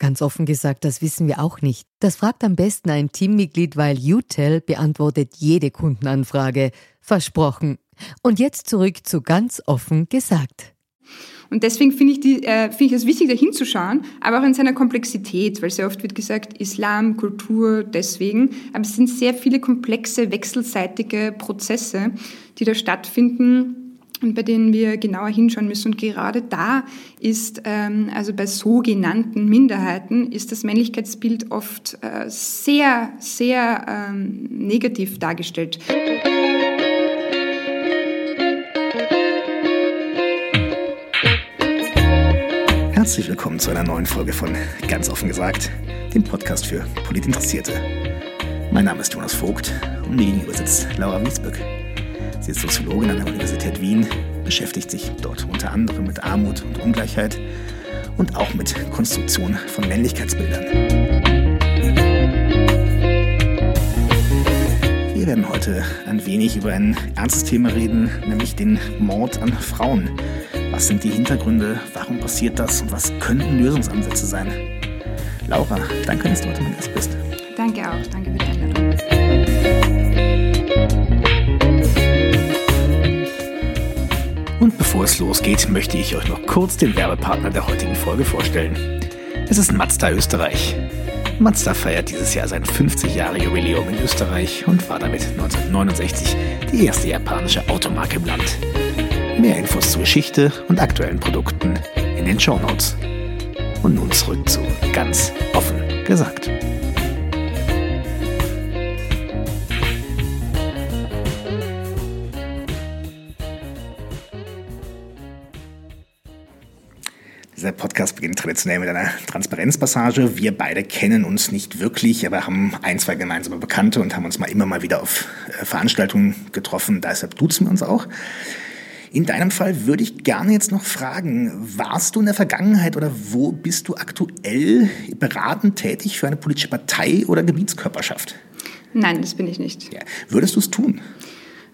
Ganz offen gesagt, das wissen wir auch nicht. Das fragt am besten ein Teammitglied, weil UTEL beantwortet jede Kundenanfrage. Versprochen. Und jetzt zurück zu ganz offen gesagt. Und deswegen finde ich, äh, find ich es wichtig, da hinzuschauen, aber auch in seiner Komplexität, weil sehr oft wird gesagt, Islam, Kultur, deswegen. Aber es sind sehr viele komplexe, wechselseitige Prozesse, die da stattfinden und bei denen wir genauer hinschauen müssen. Und gerade da ist, ähm, also bei sogenannten Minderheiten, ist das Männlichkeitsbild oft äh, sehr, sehr ähm, negativ dargestellt. Herzlich willkommen zu einer neuen Folge von Ganz offen gesagt, dem Podcast für Politinteressierte. Mein Name ist Jonas Vogt und mir gegenüber sitzt Laura Wiesböck. Sie ist Soziologin an der Universität Wien, beschäftigt sich dort unter anderem mit Armut und Ungleichheit und auch mit Konstruktion von Männlichkeitsbildern. Wir werden heute ein wenig über ein ernstes Thema reden, nämlich den Mord an Frauen. Was sind die Hintergründe? Warum passiert das? Und was könnten Lösungsansätze sein? Laura, danke, dass du heute mein Gast bist. Danke auch. Danke für die Einladung. Bevor es losgeht, möchte ich euch noch kurz den Werbepartner der heutigen Folge vorstellen. Es ist Mazda Österreich. Mazda feiert dieses Jahr sein 50 Jahre Jubiläum in Österreich und war damit 1969 die erste japanische Automarke im Land. Mehr Infos zur Geschichte und aktuellen Produkten in den Show Notes. Und nun zurück zu ganz offen gesagt. Dieser Podcast beginnt traditionell mit einer Transparenzpassage. Wir beide kennen uns nicht wirklich, aber haben ein, zwei gemeinsame Bekannte und haben uns mal immer mal wieder auf äh, Veranstaltungen getroffen. Deshalb duzen wir uns auch. In deinem Fall würde ich gerne jetzt noch fragen, warst du in der Vergangenheit oder wo bist du aktuell beratend tätig für eine politische Partei oder Gebietskörperschaft? Nein, das bin ich nicht. Ja. Würdest du es tun?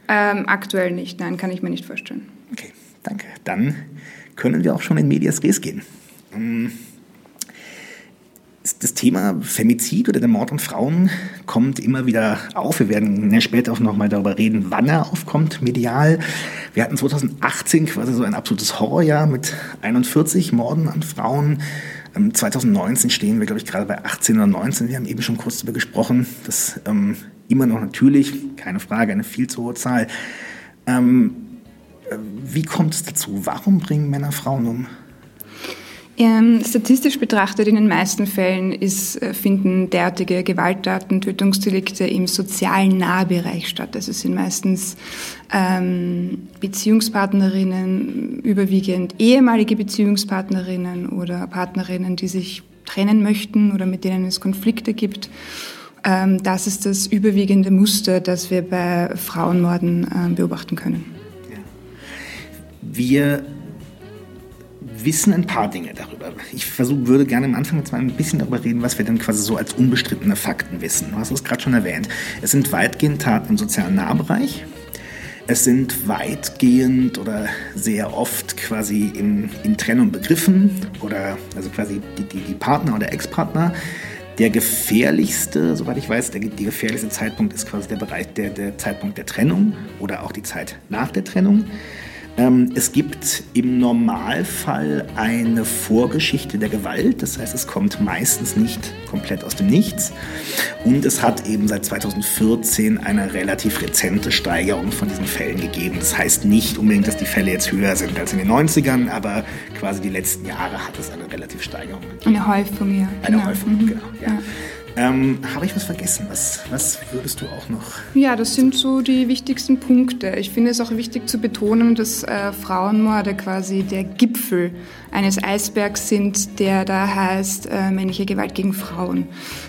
Ähm, aktuell nicht, nein, kann ich mir nicht vorstellen. Okay, danke. Dann können wir auch schon in Medias Res gehen. Ähm, das Thema Femizid oder der Mord an Frauen kommt immer wieder auf. Wir werden später auch noch mal darüber reden, wann er aufkommt, medial. Wir hatten 2018 quasi so ein absolutes Horrorjahr mit 41 Morden an Frauen. 2019 ähm, stehen wir, glaube ich, gerade bei 18 oder 19. Wir haben eben schon kurz darüber gesprochen. Das ähm, immer noch natürlich, keine Frage, eine viel zu hohe Zahl. Ähm, äh, wie kommt es dazu? Warum bringen Männer Frauen um? Ähm, statistisch betrachtet in den meisten Fällen ist, äh, finden derartige Gewalttaten, Tötungsdelikte im sozialen Nahbereich statt. Also es sind meistens ähm, Beziehungspartnerinnen, überwiegend ehemalige Beziehungspartnerinnen oder Partnerinnen, die sich trennen möchten oder mit denen es Konflikte gibt. Ähm, das ist das überwiegende Muster, das wir bei Frauenmorden äh, beobachten können. Wir wissen ein paar Dinge darüber. Ich versuch, würde gerne am Anfang jetzt mal ein bisschen darüber reden, was wir denn quasi so als unbestrittene Fakten wissen. Du hast es gerade schon erwähnt. Es sind weitgehend Taten im sozialen Nahbereich. Es sind weitgehend oder sehr oft quasi in, in Trennung begriffen oder also quasi die, die, die Partner oder Ex-Partner. Der gefährlichste, soweit ich weiß, der, der gefährlichste Zeitpunkt ist quasi der Bereich der, der Zeitpunkt der Trennung oder auch die Zeit nach der Trennung. Ähm, es gibt im Normalfall eine Vorgeschichte der Gewalt, das heißt, es kommt meistens nicht komplett aus dem Nichts. Und es hat eben seit 2014 eine relativ rezente Steigerung von diesen Fällen gegeben. Das heißt nicht unbedingt, dass die Fälle jetzt höher sind als in den 90ern, aber quasi die letzten Jahre hat es eine relative Steigerung gegeben. Eine Häufung, ja. Eine genau. Häufung, mhm. genau. Ja. ja. Ähm, Habe ich was vergessen? Was, was würdest du auch noch? Ja, das sind so die wichtigsten Punkte. Ich finde es auch wichtig zu betonen, dass äh, Frauenmorde quasi der Gipfel eines Eisbergs sind, der da heißt äh, männliche Gewalt gegen Frauen.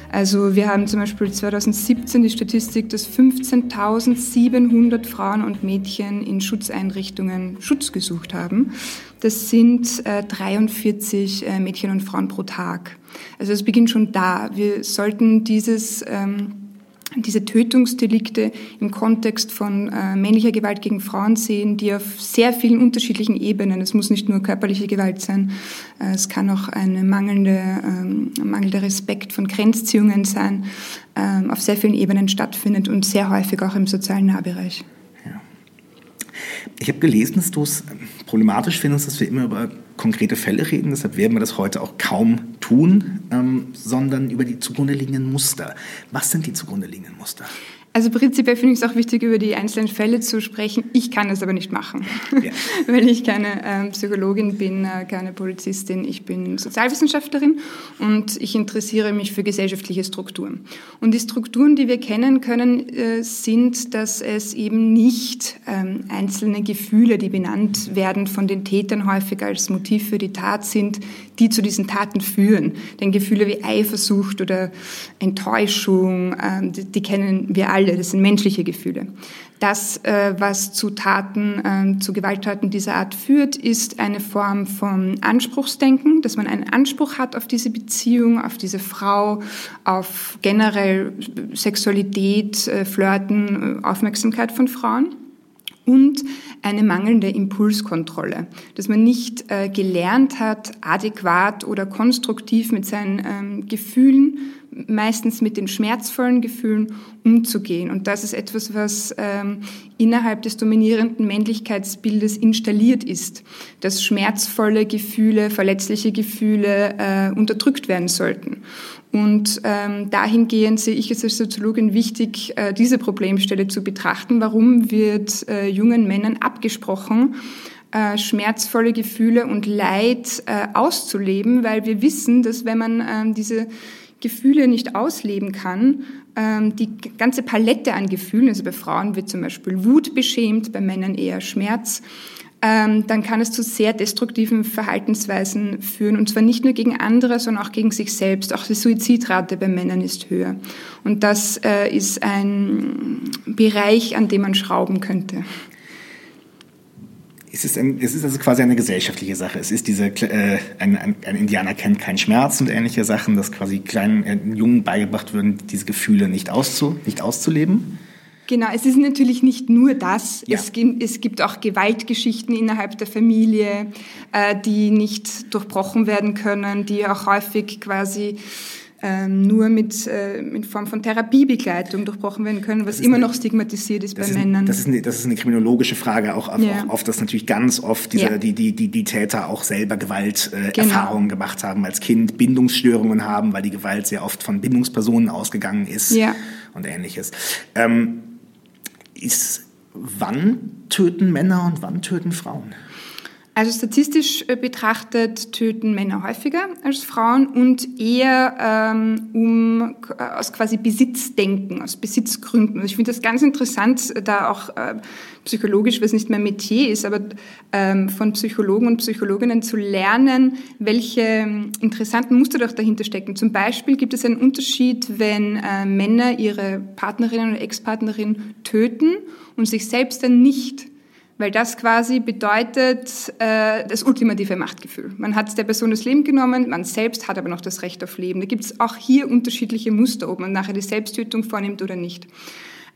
Also wir haben zum Beispiel 2017 die Statistik, dass 15.700 Frauen und Mädchen in Schutzeinrichtungen Schutz gesucht haben. Das sind äh, 43 äh, Mädchen und Frauen pro Tag. Also es beginnt schon da. Wir sollten dieses ähm, diese Tötungsdelikte im Kontext von äh, männlicher Gewalt gegen Frauen sehen, die auf sehr vielen unterschiedlichen Ebenen, es muss nicht nur körperliche Gewalt sein, äh, es kann auch eine mangelnde, ähm, mangelnder Respekt von Grenzziehungen sein, äh, auf sehr vielen Ebenen stattfindet und sehr häufig auch im sozialen Nahbereich. Ich habe gelesen, dass du es problematisch findest, dass wir immer über konkrete Fälle reden. Deshalb werden wir das heute auch kaum tun, ähm, sondern über die zugrunde liegenden Muster. Was sind die zugrunde liegenden Muster? Also prinzipiell finde ich es auch wichtig, über die einzelnen Fälle zu sprechen. Ich kann das aber nicht machen, ja. weil ich keine ähm, Psychologin bin, äh, keine Polizistin. Ich bin Sozialwissenschaftlerin und ich interessiere mich für gesellschaftliche Strukturen. Und die Strukturen, die wir kennen können, äh, sind, dass es eben nicht ähm, einzelne Gefühle, die benannt werden von den Tätern häufig als Motiv für die Tat sind, die zu diesen Taten führen. Denn Gefühle wie Eifersucht oder Enttäuschung, ähm, die, kennen wir alle das sind menschliche Gefühle. Das, äh, was zu Taten, ähm, zu Gewalttaten dieser Art führt, ist eine Form von Anspruchsdenken, dass man einen Anspruch hat auf diese Beziehung, auf diese Frau, auf generell Sexualität, äh, Flirten, äh, Aufmerksamkeit von Frauen und eine mangelnde Impulskontrolle, dass man nicht äh, gelernt hat, adäquat oder konstruktiv mit seinen ähm, Gefühlen, meistens mit den schmerzvollen Gefühlen umzugehen. Und das ist etwas, was ähm, innerhalb des dominierenden Männlichkeitsbildes installiert ist, dass schmerzvolle Gefühle, verletzliche Gefühle äh, unterdrückt werden sollten. Und ähm, dahingehend sehe ich es als Soziologin wichtig, äh, diese Problemstelle zu betrachten. Warum wird äh, jungen Männern abgesprochen, äh, schmerzvolle Gefühle und Leid äh, auszuleben? Weil wir wissen, dass wenn man ähm, diese Gefühle nicht ausleben kann, ähm, die ganze Palette an Gefühlen, also bei Frauen wird zum Beispiel Wut beschämt, bei Männern eher Schmerz, ähm, dann kann es zu sehr destruktiven Verhaltensweisen führen. Und zwar nicht nur gegen andere, sondern auch gegen sich selbst. Auch die Suizidrate bei Männern ist höher. Und das äh, ist ein Bereich, an dem man schrauben könnte. Es ist, ein, es ist also quasi eine gesellschaftliche Sache. Es ist diese, äh, ein, ein, ein, Indianer kennt keinen Schmerz und ähnliche Sachen, dass quasi kleinen äh, Jungen beigebracht würden, diese Gefühle nicht, auszu, nicht auszuleben. Genau, es ist natürlich nicht nur das. Ja. Es, gibt, es, gibt auch Gewaltgeschichten innerhalb der Familie, äh, die nicht durchbrochen werden können, die auch häufig quasi ähm, nur mit äh, in Form von Therapiebegleitung durchbrochen werden können, was immer eine, noch stigmatisiert ist bei ist, Männern. Das ist, eine, das ist eine kriminologische Frage, auch, ja. auch oft, dass natürlich ganz oft diese, ja. die, die, die, die Täter auch selber Gewalterfahrungen äh, genau. gemacht haben als Kind, Bindungsstörungen haben, weil die Gewalt sehr oft von Bindungspersonen ausgegangen ist ja. und ähnliches. Ähm, ist, wann töten Männer und wann töten Frauen? Also statistisch äh, betrachtet töten Männer häufiger als Frauen und eher ähm, um äh, aus quasi Besitzdenken, aus Besitzgründen. Also ich finde das ganz interessant, da auch äh, psychologisch, was nicht mehr Metier ist, aber ähm, von Psychologen und Psychologinnen zu lernen, welche ähm, interessanten Muster doch dahinter stecken. Zum Beispiel gibt es einen Unterschied, wenn äh, Männer ihre Partnerin oder Ex-Partnerin töten und sich selbst dann nicht weil das quasi bedeutet äh, das ultimative Machtgefühl. Man hat der Person das Leben genommen, man selbst hat aber noch das Recht auf Leben. Da gibt es auch hier unterschiedliche Muster, ob man nachher die Selbsttötung vornimmt oder nicht.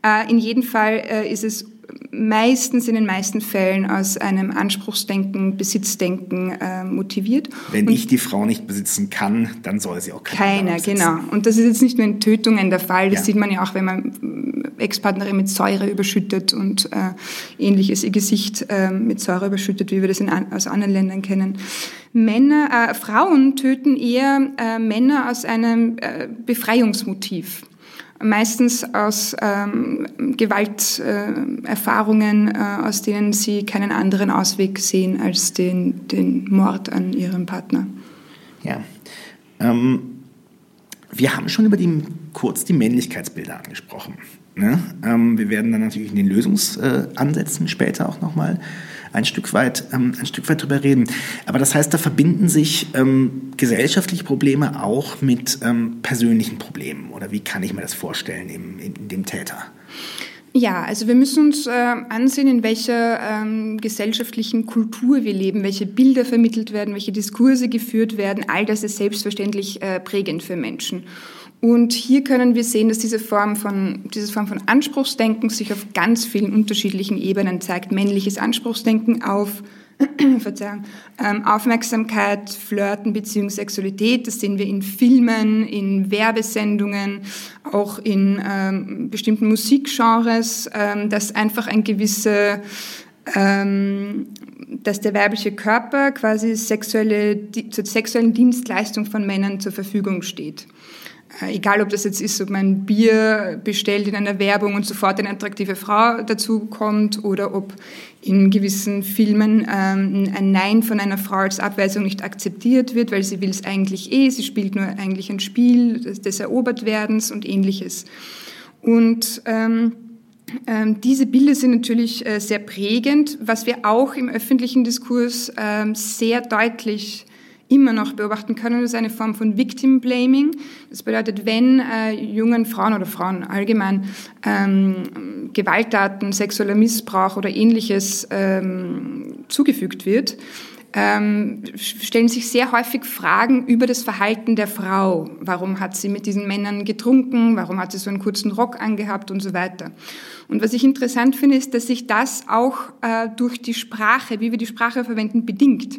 Äh, in jedem Fall äh, ist es meistens in den meisten Fällen aus einem Anspruchsdenken, Besitzdenken äh, motiviert. Wenn und ich die Frau nicht besitzen kann, dann soll sie auch keine. Keiner, genau. Und das ist jetzt nicht nur in Tötungen der Fall. Das ja. sieht man ja auch, wenn man Ex-Partnerin mit Säure überschüttet und äh, ähnliches ihr Gesicht äh, mit Säure überschüttet, wie wir das in, aus anderen Ländern kennen. Männer, äh, Frauen töten eher äh, Männer aus einem äh, Befreiungsmotiv meistens aus ähm, Gewalterfahrungen, äh, äh, aus denen sie keinen anderen Ausweg sehen als den, den Mord an ihrem Partner. Ja. Ähm, wir haben schon über die, kurz die Männlichkeitsbilder angesprochen. Ne? Ähm, wir werden dann natürlich in den Lösungsansätzen später auch nochmal ein Stück weit, ähm, ein Stück weit drüber reden. Aber das heißt, da verbinden sich ähm, gesellschaftliche Probleme auch mit ähm, persönlichen Problemen. Oder wie kann ich mir das vorstellen in, in dem Täter? Ja, also wir müssen uns äh, ansehen, in welcher ähm, gesellschaftlichen Kultur wir leben, welche Bilder vermittelt werden, welche Diskurse geführt werden. All das ist selbstverständlich äh, prägend für Menschen. Und hier können wir sehen, dass diese Form von, diese Form von Anspruchsdenken sich auf ganz vielen unterschiedlichen Ebenen zeigt. Männliches Anspruchsdenken auf Verzeihung, ähm, Aufmerksamkeit, Flirten, Beziehung, Sexualität. Das sehen wir in Filmen, in Werbesendungen, auch in ähm, bestimmten Musikgenres, ähm, dass einfach ein gewisse ähm, dass der weibliche Körper quasi sexuelle, zur sexuellen Dienstleistung von Männern zur Verfügung steht. Äh, egal ob das jetzt ist, ob man Bier bestellt in einer Werbung und sofort eine attraktive Frau dazu kommt oder ob in gewissen Filmen ähm, ein Nein von einer Frau als Abweisung nicht akzeptiert wird, weil sie will es eigentlich eh, sie spielt nur eigentlich ein Spiel des, des Erobertwerdens und ähnliches. Und ähm, ähm, diese Bilder sind natürlich äh, sehr prägend, was wir auch im öffentlichen Diskurs ähm, sehr deutlich immer noch beobachten können, ist eine Form von Victim Blaming. Das bedeutet, wenn äh, jungen Frauen oder Frauen allgemein ähm, Gewalttaten, sexueller Missbrauch oder ähnliches ähm, zugefügt wird, ähm, stellen sich sehr häufig Fragen über das Verhalten der Frau. Warum hat sie mit diesen Männern getrunken? Warum hat sie so einen kurzen Rock angehabt und so weiter? Und was ich interessant finde, ist, dass sich das auch äh, durch die Sprache, wie wir die Sprache verwenden, bedingt.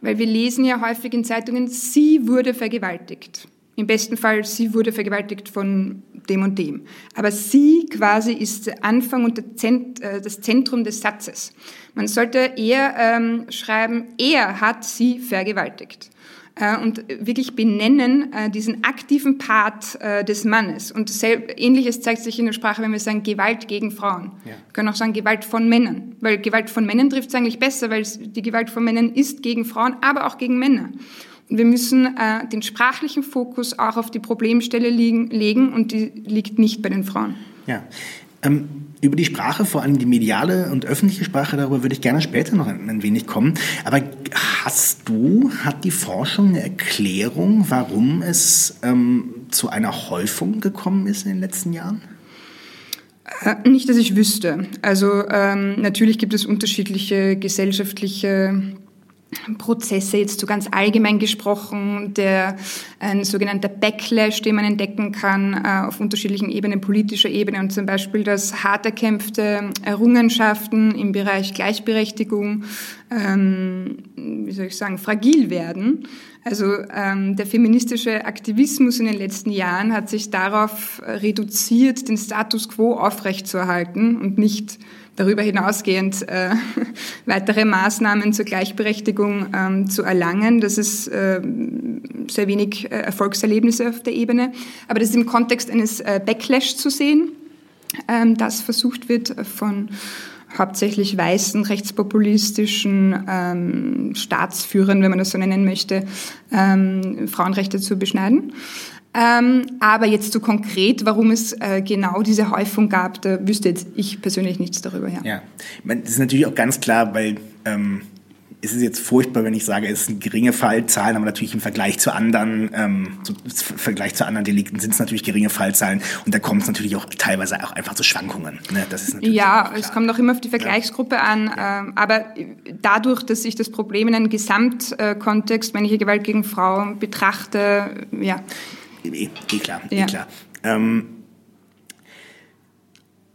Weil wir lesen ja häufig in Zeitungen, sie wurde vergewaltigt. Im besten Fall, sie wurde vergewaltigt von dem und dem. Aber sie quasi ist der Anfang und äh, das Zentrum des Satzes. Man sollte eher ähm, schreiben, er hat sie vergewaltigt. Äh, und wirklich benennen äh, diesen aktiven Part äh, des Mannes. Und Ähnliches zeigt sich in der Sprache, wenn wir sagen Gewalt gegen Frauen. Ja. Wir können auch sagen Gewalt von Männern, weil Gewalt von Männern trifft es eigentlich besser, weil die Gewalt von Männern ist gegen Frauen, aber auch gegen Männer. Und wir müssen den sprachlichen Fokus auch auf die Problemstelle legen und die liegt nicht bei den Frauen. Ja. Ähm über die Sprache, vor allem die mediale und öffentliche Sprache, darüber würde ich gerne später noch ein, ein, wenig kommen. Aber hast du, hat die Forschung eine Erklärung, warum es ähm, zu einer Häufung gekommen ist in den letzten Jahren? Äh, nicht, dass ich wüsste. Also ähm, natürlich gibt es unterschiedliche gesellschaftliche Prozesse jetzt so ganz allgemein gesprochen, der ein sogenannter Backlash, den man entdecken kann äh, auf unterschiedlichen Ebenen, politischer Ebene und zum Beispiel, dass hart erkämpfte Errungenschaften im Bereich Gleichberechtigung, ähm, wie soll ich sagen, fragil werden. Also ähm, der feministische Aktivismus in den letzten Jahren hat sich darauf reduziert, den Status quo aufrechtzuerhalten und nicht darüber hinausgehend äh, weitere Maßnahmen zur Gleichberechtigung ähm, zu erlangen. Das ist äh, sehr wenig äh, Erfolgserlebnisse auf der Ebene. Aber das ist im Kontext eines äh, Backlash zu sehen, ähm, das versucht wird von hauptsächlich weißen, rechtspopulistischen ähm, Staatsführern, wenn man das so nennen möchte, ähm, Frauenrechte zu beschneiden. Ähm, aber jetzt so konkret, warum es äh, genau diese Häufung gab, da wüsste jetzt ich persönlich nichts darüber. Ja, ja. das ist natürlich auch ganz klar, weil ähm, es ist jetzt furchtbar, wenn ich sage, es sind geringe Fallzahlen, aber natürlich im Vergleich zu anderen, ähm, zu, im Vergleich zu anderen Delikten sind es natürlich geringe Fallzahlen und da kommt es natürlich auch teilweise auch einfach zu Schwankungen. Ne? Das ist natürlich ja, es kommt auch immer auf die Vergleichsgruppe ja. an, äh, aber dadurch, dass ich das Problem in einem Gesamtkontext, wenn ich Gewalt gegen Frauen betrachte, ja, Eh, eh klar, eh ja. eh klar. Ähm,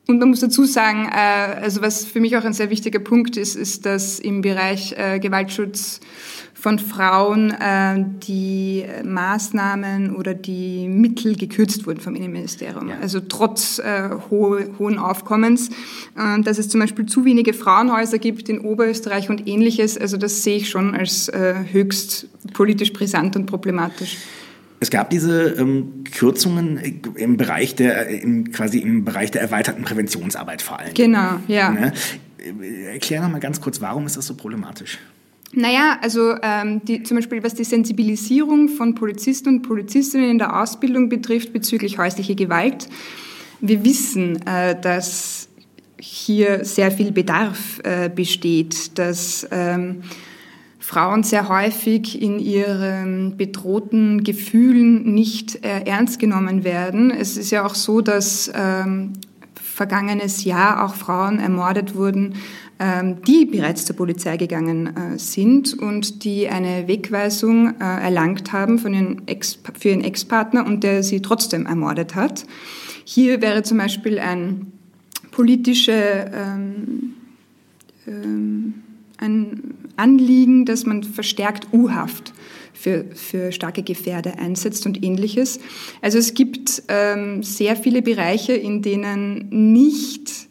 Und man muss dazu sagen, äh, also was für mich auch ein sehr wichtiger Punkt ist, ist, dass im Bereich äh, Gewaltschutz von Frauen äh, die Maßnahmen oder die Mittel gekürzt wurden vom Innenministerium. Ja. Also trotz äh, ho hohen Aufkommens, äh, dass es zum Beispiel zu wenige Frauenhäuser gibt in Oberösterreich und ähnliches. Also das sehe ich schon als höchst politisch brisant und problematisch. Es gab diese ähm, Kürzungen im Bereich der im, quasi im Bereich der erweiterten Präventionsarbeit vor allem. Genau, ja. Ne? Erklär noch mal ganz kurz, warum ist das so problematisch? Naja, also ähm, die, zum Beispiel was die Sensibilisierung von Polizisten und Polizistinnen in der Ausbildung betrifft bezüglich häuslicher Gewalt. Wir wissen, äh, dass hier sehr viel Bedarf äh, besteht, dass ähm, Frauen sehr häufig in ihren bedrohten Gefühlen nicht äh, ernst genommen werden. Es ist ja auch so, dass ähm, vergangenes Jahr auch Frauen ermordet wurden, ähm, die bereits zur Polizei gegangen äh, sind und die eine Wegweisung äh, erlangt haben von ihren Ex, für ihren Ex-Partner und der sie trotzdem ermordet hat. Hier wäre zum Beispiel ein politische ähm, ähm, ein Anliegen, dass man verstärkt U-Haft für, für starke Gefährder einsetzt und ähnliches. Also es gibt ähm, sehr viele Bereiche, in denen nicht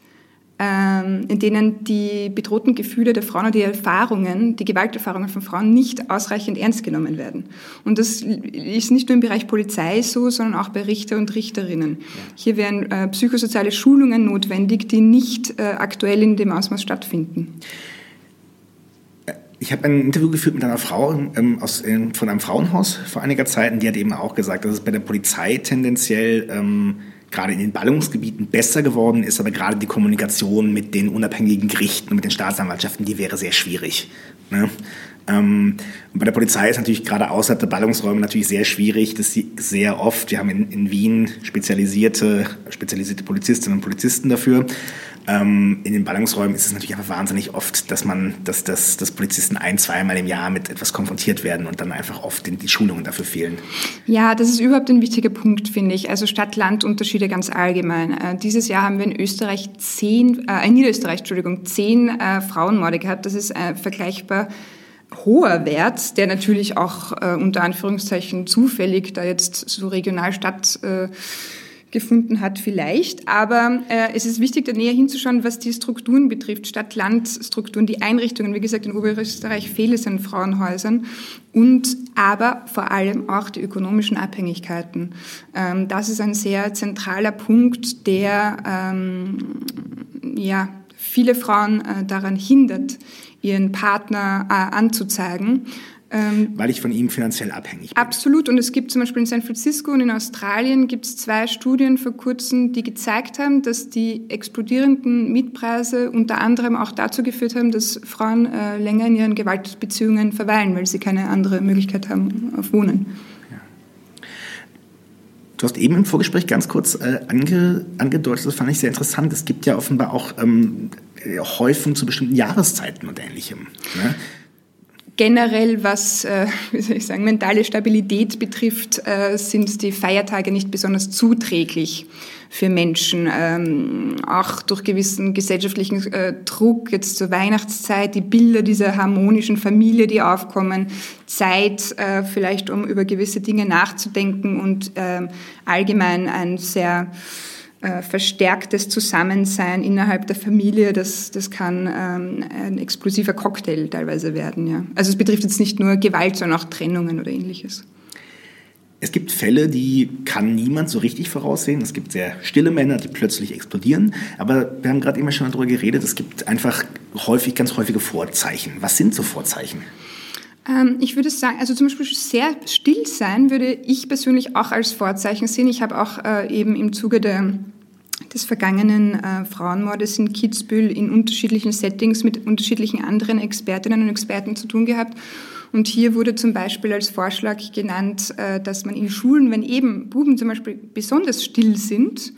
ähm, in denen die bedrohten Gefühle der Frauen oder die Erfahrungen, die Gewalterfahrungen von Frauen nicht ausreichend ernst genommen werden. Und das ist nicht nur im Bereich Polizei so, sondern auch bei Richter und Richterinnen. Ja. Hier wären äh, psychosoziale Schulungen notwendig, die nicht äh, aktuell in dem Ausmaß stattfinden. Ich habe ein Interview geführt mit einer Frau ähm, aus, äh, von einem Frauenhaus vor einiger Zeit und die hat eben auch gesagt, dass es bei der Polizei tendenziell ähm, gerade in den Ballungsgebieten besser geworden ist, aber gerade die Kommunikation mit den unabhängigen Gerichten und mit den Staatsanwaltschaften, die wäre sehr schwierig. Ne? Ähm, bei der Polizei ist natürlich gerade außerhalb der Ballungsräume natürlich sehr schwierig, dass sie sehr oft, wir haben in, in Wien spezialisierte, spezialisierte Polizistinnen und Polizisten dafür, ähm, in den Ballungsräumen ist es natürlich einfach wahnsinnig oft, dass man, dass, dass, dass Polizisten ein, zweimal im Jahr mit etwas konfrontiert werden und dann einfach oft die Schulungen dafür fehlen. Ja, das ist überhaupt ein wichtiger Punkt, finde ich. Also Stadt-Land-Unterschiede ganz allgemein. Äh, dieses Jahr haben wir in Österreich zehn, äh, in Niederösterreich, Entschuldigung, zehn äh, Frauenmorde gehabt. Das ist äh, vergleichbar hoher Wert, der natürlich auch äh, unter Anführungszeichen zufällig da jetzt so regional statt äh, gefunden hat vielleicht. Aber äh, es ist wichtig, da näher hinzuschauen, was die Strukturen betrifft, Stadt-Land-Strukturen, die Einrichtungen. Wie gesagt, in Oberösterreich fehlt es an Frauenhäusern und aber vor allem auch die ökonomischen Abhängigkeiten. Ähm, das ist ein sehr zentraler Punkt, der ähm, ja, viele Frauen äh, daran hindert, ihren Partner äh, anzuzeigen. Ähm, Weil ich von ihm finanziell abhängig bin. Absolut. Und es gibt zum Beispiel in San Francisco und in Australien gibt es zwei Studien vor kurzem, die gezeigt haben, dass die explodierenden Mietpreise unter anderem auch dazu geführt haben, dass Frauen äh, länger in ihren Gewaltbeziehungen verweilen, weil sie keine andere Möglichkeit haben auf Wohnen. Du hast eben im Vorgespräch ganz kurz äh, ange, angedeutet, das fand ich sehr interessant. Es gibt ja offenbar auch ähm, Häufen zu bestimmten Jahreszeiten und ähnlichem. Ne? Generell, was äh, wie soll ich sagen, mentale Stabilität betrifft, äh, sind die Feiertage nicht besonders zuträglich für Menschen. Ähm, auch durch gewissen gesellschaftlichen äh, Druck, jetzt zur Weihnachtszeit, die Bilder dieser harmonischen Familie, die aufkommen, Zeit äh, vielleicht, um über gewisse Dinge nachzudenken und ähm, allgemein ein sehr äh, verstärktes Zusammensein innerhalb der Familie, das, das kann ähm, ein explosiver Cocktail teilweise werden. Ja. Also es betrifft jetzt nicht nur Gewalt, sondern auch Trennungen oder ähnliches. Es gibt Fälle, die kann niemand so richtig voraussehen. Es gibt sehr stille Männer, die plötzlich explodieren. Aber wir haben gerade immer schon darüber geredet, es gibt einfach häufig, ganz häufige Vorzeichen. Was sind so Vorzeichen? Ähm, ich würde sagen, also zum Beispiel sehr still sein würde ich persönlich auch als Vorzeichen sehen. Ich habe auch äh, eben im Zuge der des vergangenen äh, Frauenmordes in Kitzbühel in unterschiedlichen Settings mit unterschiedlichen anderen Expertinnen und Experten zu tun gehabt. Und hier wurde zum Beispiel als Vorschlag genannt, äh, dass man in Schulen, wenn eben Buben zum Beispiel besonders still sind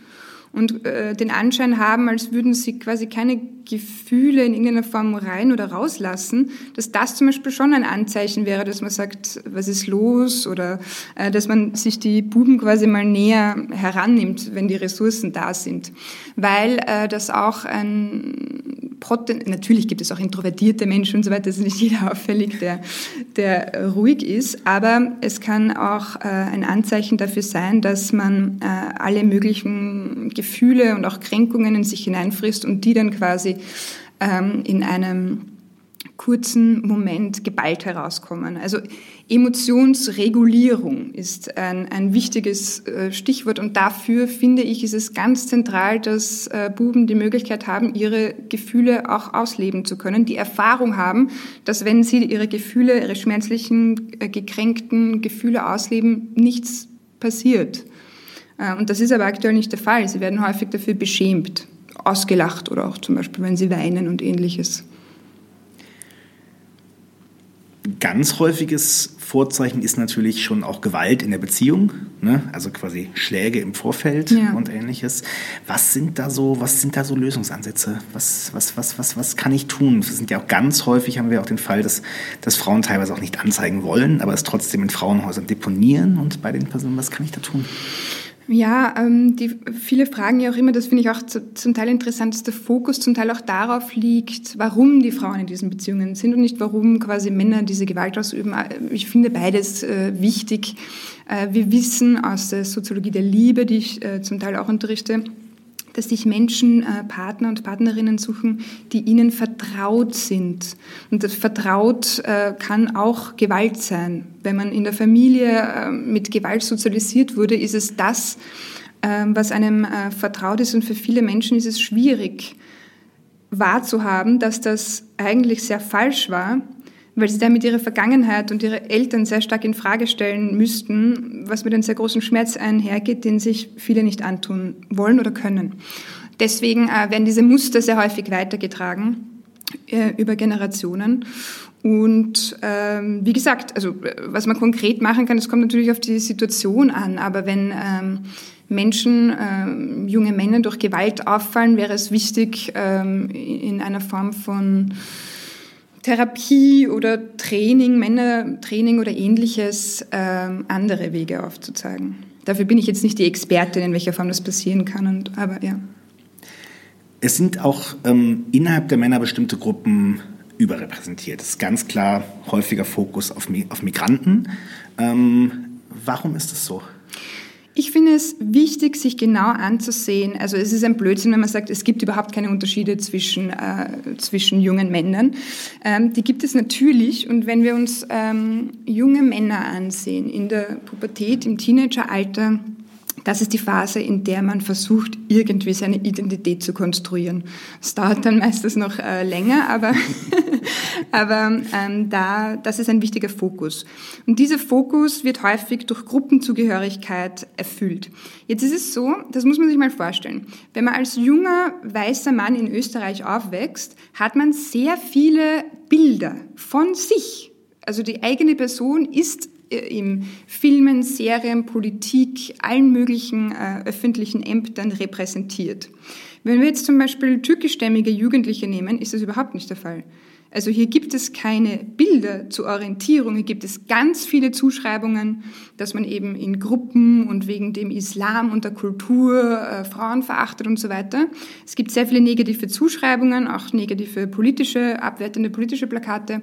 und äh, den Anschein haben, als würden sie quasi keine Gefühle in irgendeiner Form rein oder rauslassen, dass das zum Beispiel schon ein Anzeichen wäre, dass man sagt, was ist los oder äh, dass man sich die Buben quasi mal näher herannimmt, wenn die Ressourcen da sind. Weil äh, das auch ein natürlich gibt es auch introvertierte Menschen und so weiter, es ist nicht jeder auffällig, der, der ruhig ist, aber es kann auch äh, ein Anzeichen dafür sein, dass man äh, alle möglichen Gefühle und auch Kränkungen in sich hineinfrisst und die dann quasi ähm, in einem kurzen Moment geballt herauskommen. Also Emotionsregulierung ist ein, ein wichtiges äh, Stichwort und dafür finde ich, ist es ganz zentral, dass äh, Buben die Möglichkeit haben, ihre Gefühle auch ausleben zu können, die Erfahrung haben, dass wenn sie ihre Gefühle, ihre schmerzlichen, äh, gekränkten Gefühle ausleben, nichts passiert. Und das ist aber aktuell nicht der Fall. Sie werden häufig dafür beschämt, ausgelacht oder auch zum Beispiel, wenn sie weinen und ähnliches. Ganz häufiges Vorzeichen ist natürlich schon auch Gewalt in der Beziehung, ne? also quasi Schläge im Vorfeld ja. und ähnliches. Was sind da so, was sind da so Lösungsansätze? Was, was, was, was, was kann ich tun? Das sind ja auch ganz häufig haben wir auch den Fall, dass, dass Frauen teilweise auch nicht anzeigen wollen, aber es trotzdem in Frauenhäusern deponieren und bei den Personen, was kann ich da tun? Ja, ähm, die, viele fragen ja auch immer, das finde ich auch zu, zum Teil interessant, dass der Fokus zum Teil auch darauf liegt, warum die Frauen in diesen Beziehungen sind und nicht warum quasi Männer diese Gewalt ausüben. Ich finde beides äh, wichtig. Äh, wir wissen aus der Soziologie der Liebe, die ich äh, zum Teil auch unterrichte, dass sich Menschen äh, Partner und Partnerinnen suchen, die ihnen vertraut sind. Und vertraut äh, kann auch Gewalt sein. Wenn man in der Familie äh, mit Gewalt sozialisiert wurde, ist es das, ähm, was einem äh, vertraut ist. Und für viele Menschen ist es schwierig wahrzuhaben, dass das eigentlich sehr falsch war weil sie damit ihre Vergangenheit und ihre Eltern sehr stark in Frage stellen müssten, was mit einem sehr großen Schmerz einhergeht, den sich viele nicht antun wollen oder können. Deswegen äh, werden diese Muster sehr häufig weitergetragen äh, über Generationen. Und ähm, wie gesagt, also was man konkret machen kann, das kommt natürlich auf die Situation an. Aber wenn ähm, Menschen, ähm, junge Männer durch Gewalt auffallen, wäre es wichtig, ähm, in einer Form von Therapie oder Training, Männertraining oder ähnliches ähm, andere Wege aufzuzeigen. Dafür bin ich jetzt nicht die Expertin, in welcher Form das passieren kann, und, aber ja. Es sind auch ähm, innerhalb der Männer bestimmte Gruppen überrepräsentiert. Es ist ganz klar häufiger Fokus auf, auf Migranten. Ähm, warum ist das so? Ich finde es wichtig, sich genau anzusehen. Also es ist ein Blödsinn, wenn man sagt, es gibt überhaupt keine Unterschiede zwischen, äh, zwischen jungen Männern. Ähm, die gibt es natürlich. Und wenn wir uns ähm, junge Männer ansehen, in der Pubertät, im Teenageralter, das ist die Phase, in der man versucht, irgendwie seine Identität zu konstruieren. Es dauert dann meistens noch äh, länger, aber, aber ähm, da, das ist ein wichtiger Fokus. Und dieser Fokus wird häufig durch Gruppenzugehörigkeit erfüllt. Jetzt ist es so, das muss man sich mal vorstellen. Wenn man als junger weißer Mann in Österreich aufwächst, hat man sehr viele Bilder von sich. Also die eigene Person ist im Filmen, Serien, Politik, allen möglichen äh, öffentlichen Ämtern repräsentiert. Wenn wir jetzt zum Beispiel türkischstämmige Jugendliche nehmen, ist das überhaupt nicht der Fall. Also hier gibt es keine Bilder zur Orientierung, hier gibt es ganz viele Zuschreibungen, dass man eben in Gruppen und wegen dem Islam und der Kultur äh, Frauen verachtet und so weiter. Es gibt sehr viele negative Zuschreibungen, auch negative politische, abwertende politische Plakate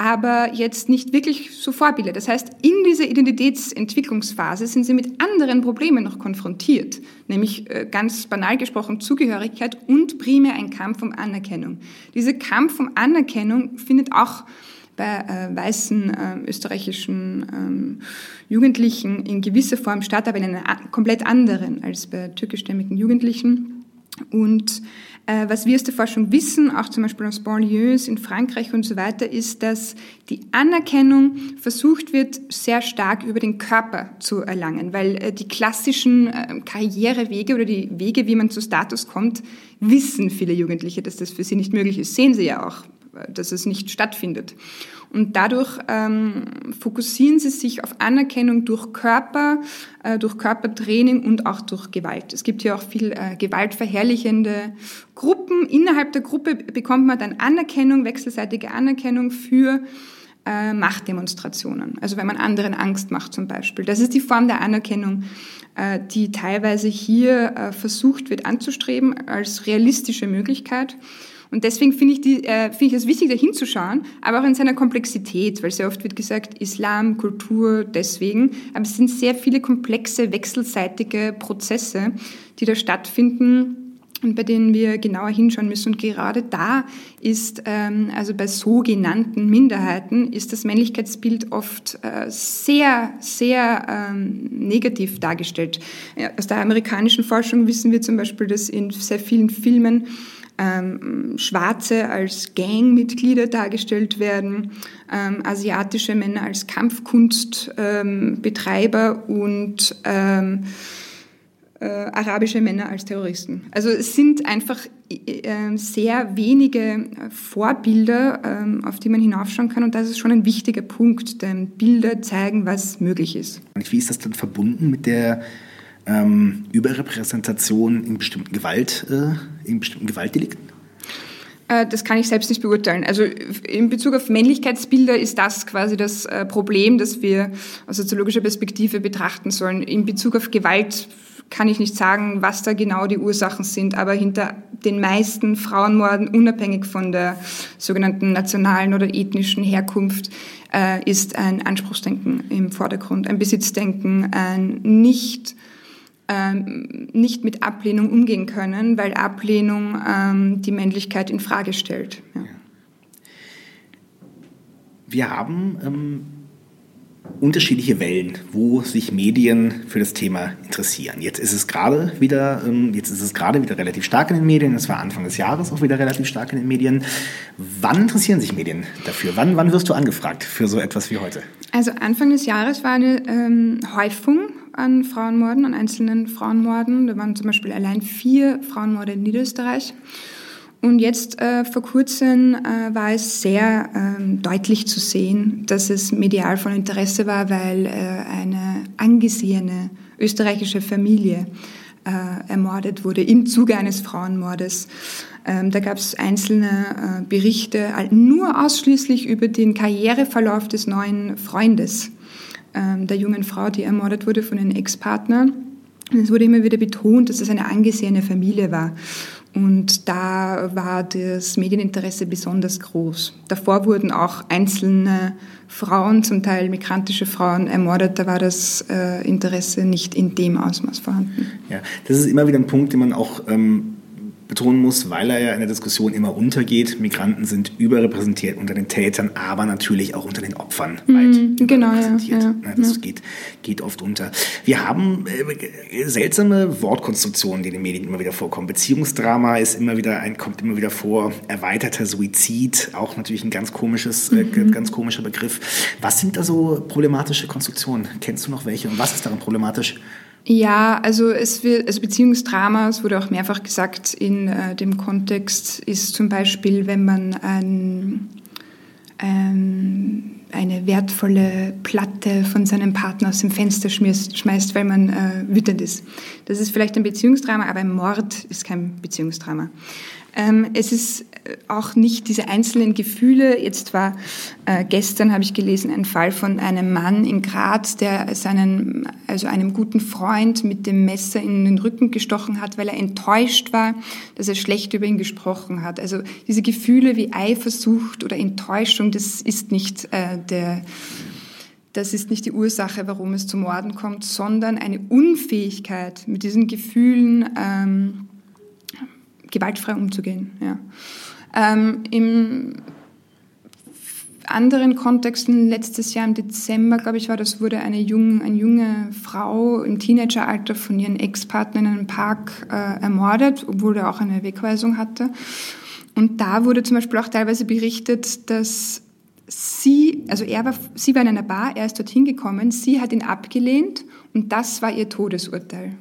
aber jetzt nicht wirklich so Vorbilder. Das heißt, in dieser Identitätsentwicklungsphase sind sie mit anderen Problemen noch konfrontiert, nämlich äh, ganz banal gesprochen Zugehörigkeit und primär ein Kampf um Anerkennung. Dieser Kampf um Anerkennung findet auch bei äh, weißen äh, österreichischen ähm, Jugendlichen in gewisser Form statt, aber in einer komplett anderen als bei türkischstämmigen Jugendlichen. Und äh, was wir aus der Forschung wissen, auch zum Beispiel aus Banlieues in Frankreich und so weiter, ist, dass die Anerkennung versucht wird, sehr stark über den Körper zu erlangen, weil äh, die klassischen äh, Karrierewege oder die Wege, wie man zu Status kommt, wissen viele Jugendliche, dass das für sie nicht möglich ist. Sehen sie ja auch dass es nicht stattfindet. Und dadurch ähm, fokussieren sie sich auf Anerkennung durch Körper, äh, durch Körpertraining und auch durch Gewalt. Es gibt hier auch viel äh, gewaltverherrlichende Gruppen. Innerhalb der Gruppe bekommt man dann Anerkennung, wechselseitige Anerkennung für äh, Machtdemonstrationen. Also wenn man anderen Angst macht zum Beispiel. Das ist die Form der Anerkennung, äh, die teilweise hier äh, versucht wird anzustreben als realistische Möglichkeit. Und deswegen finde ich, die, äh, finde ich es wichtig, da hinzuschauen, aber auch in seiner Komplexität, weil sehr oft wird gesagt, Islam, Kultur, deswegen. Aber es sind sehr viele komplexe, wechselseitige Prozesse, die da stattfinden und bei denen wir genauer hinschauen müssen. Und gerade da ist, ähm, also bei sogenannten Minderheiten, ist das Männlichkeitsbild oft äh, sehr, sehr ähm, negativ dargestellt. Ja, aus der amerikanischen Forschung wissen wir zum Beispiel, dass in sehr vielen Filmen ähm, Schwarze als Gangmitglieder dargestellt werden, ähm, asiatische Männer als Kampfkunstbetreiber und ähm, äh, arabische Männer als Terroristen. Also es sind einfach äh, sehr wenige Vorbilder, äh, auf die man hinaufschauen kann und das ist schon ein wichtiger Punkt, denn Bilder zeigen, was möglich ist. Wie ist das dann verbunden mit der ähm, Überrepräsentation in bestimmten Gewalt, äh, in bestimmten Gewaltdelikten? Äh, das kann ich selbst nicht beurteilen. Also in Bezug auf Männlichkeitsbilder ist das quasi das äh, Problem, das wir aus soziologischer Perspektive betrachten sollen. In Bezug auf Gewalt kann ich nicht sagen, was da genau die Ursachen sind, aber hinter den meisten Frauenmorden, unabhängig von der sogenannten nationalen oder ethnischen Herkunft, äh, ist ein Anspruchsdenken im Vordergrund, ein Besitzdenken, ein nicht ähm, nicht mit Ablehnung umgehen können, weil Ablehnung ähm, die Männlichkeit in Frage stellt. Ja. Wir haben ähm, unterschiedliche Wellen, wo sich Medien für das Thema interessieren. Jetzt ist es gerade wieder, ähm, jetzt ist es gerade wieder relativ stark in den Medien. Es war Anfang des Jahres auch wieder relativ stark in den Medien. Wann interessieren sich Medien dafür? Wann, wann wirst du angefragt für so etwas wie heute? Also Anfang des Jahres war eine ähm, Häufung an Frauenmorden, an einzelnen Frauenmorden. Da waren zum Beispiel allein vier Frauenmorde in Niederösterreich. Und jetzt äh, vor kurzem äh, war es sehr ähm, deutlich zu sehen, dass es medial von Interesse war, weil äh, eine angesehene österreichische Familie äh, ermordet wurde im Zuge eines Frauenmordes. Ähm, da gab es einzelne äh, Berichte nur ausschließlich über den Karriereverlauf des neuen Freundes ähm, der jungen Frau, die ermordet wurde von ihrem Ex-Partner. Es wurde immer wieder betont, dass es eine angesehene Familie war. Und da war das Medieninteresse besonders groß. Davor wurden auch einzelne Frauen, zum Teil migrantische Frauen, ermordet. Da war das äh, Interesse nicht in dem Ausmaß vorhanden. Ja, das ist immer wieder ein Punkt, den man auch ähm, betonen muss, weil er ja in der Diskussion immer untergeht. Migranten sind überrepräsentiert unter den Tätern, aber natürlich auch unter den Opfern mhm, weit genau. Ja, ja, das ja. Geht, geht oft unter. Wir haben äh, seltsame Wortkonstruktionen, die in den Medien immer wieder vorkommen. Beziehungsdrama ist immer wieder ein, kommt immer wieder vor. Erweiterter Suizid, auch natürlich ein ganz komisches, äh, mhm. ganz komischer Begriff. Was sind da so problematische Konstruktionen? Kennst du noch welche und was ist daran problematisch? Ja, also es wird, also Beziehungsdrama, es wurde auch mehrfach gesagt in äh, dem Kontext, ist zum Beispiel, wenn man ein, ähm, eine wertvolle Platte von seinem Partner aus dem Fenster schmeißt, schmeißt weil man äh, wütend ist. Das ist vielleicht ein Beziehungsdrama, aber ein Mord ist kein Beziehungsdrama. Ähm, es ist äh, auch nicht diese einzelnen Gefühle. Jetzt war äh, gestern habe ich gelesen ein Fall von einem Mann in Graz, der seinen, also einem guten Freund mit dem Messer in den Rücken gestochen hat, weil er enttäuscht war, dass er schlecht über ihn gesprochen hat. Also diese Gefühle wie Eifersucht oder Enttäuschung, das ist nicht äh, der das ist nicht die Ursache, warum es zu Morden kommt, sondern eine Unfähigkeit, mit diesen Gefühlen ähm, gewaltfrei umzugehen. Ja. Ähm, Im anderen Kontexten, letztes Jahr im Dezember, glaube ich, war das, wurde eine junge, eine junge Frau im Teenageralter von ihren Ex-Partner in einem Park äh, ermordet, obwohl er auch eine Wegweisung hatte. Und da wurde zum Beispiel auch teilweise berichtet, dass sie, also er war, sie war in einer Bar, er ist dorthin gekommen, sie hat ihn abgelehnt und das war ihr Todesurteil.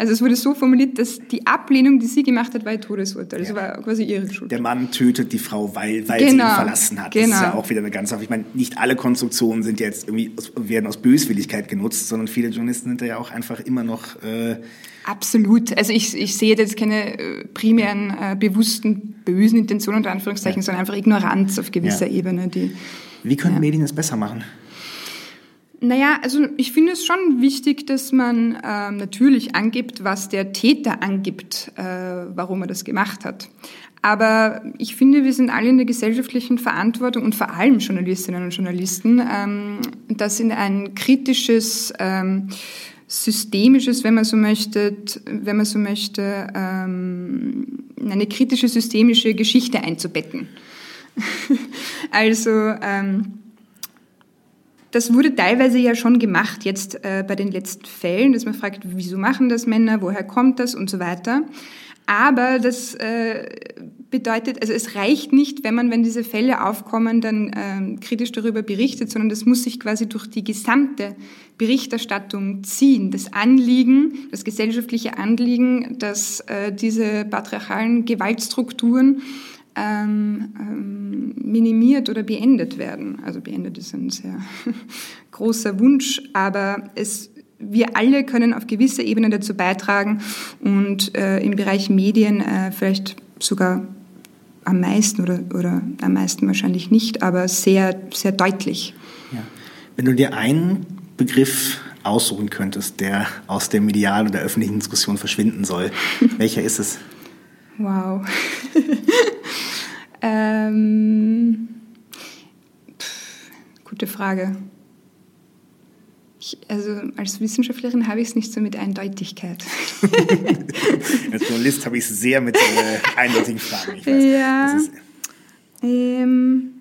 Also es wurde so formuliert, dass die Ablehnung, die sie gemacht hat, war ein Todesurteil. Das war quasi ihre Schuld. Der Mann tötet die Frau, weil, weil genau. sie ihn genau. verlassen hat. Das genau. ist ja auch wieder eine ganz, ich meine, nicht alle Konstruktionen sind jetzt irgendwie, werden aus Böswilligkeit genutzt, sondern viele Journalisten sind ja auch einfach immer noch... Äh, Absolut. Also ich, ich sehe jetzt keine äh, primären äh, bewussten bösen Intentionen unter Anführungszeichen, ja. sondern einfach Ignoranz auf gewisser ja. Ebene. Die, Wie können ja. Medien es besser machen? Naja, also ich finde es schon wichtig, dass man ähm, natürlich angibt, was der Täter angibt, äh, warum er das gemacht hat. Aber ich finde, wir sind alle in der gesellschaftlichen Verantwortung und vor allem Journalistinnen und Journalisten, ähm, das in ein kritisches, ähm, systemisches, wenn man so möchte, wenn man so möchte, ähm, eine kritische systemische Geschichte einzubetten. also ähm, das wurde teilweise ja schon gemacht jetzt äh, bei den letzten Fällen, dass man fragt, wieso machen das Männer, woher kommt das und so weiter. Aber das äh, bedeutet, also es reicht nicht, wenn man, wenn diese Fälle aufkommen, dann ähm, kritisch darüber berichtet, sondern das muss sich quasi durch die gesamte Berichterstattung ziehen. Das Anliegen, das gesellschaftliche Anliegen, dass äh, diese patriarchalen Gewaltstrukturen ähm, ähm, minimiert oder beendet werden. Also beendet ist ein sehr großer Wunsch, aber es, wir alle können auf gewisser Ebene dazu beitragen und äh, im Bereich Medien äh, vielleicht sogar am meisten oder, oder am meisten wahrscheinlich nicht, aber sehr, sehr deutlich. Ja. Wenn du dir einen Begriff aussuchen könntest, der aus der medialen oder öffentlichen Diskussion verschwinden soll, welcher ist es? Wow. ähm, pff, gute Frage. Ich, also als Wissenschaftlerin habe ich es nicht so mit Eindeutigkeit. als Journalist habe ich es sehr mit äh, eindeutigen Fragen. Ich weiß, ja. Ähm,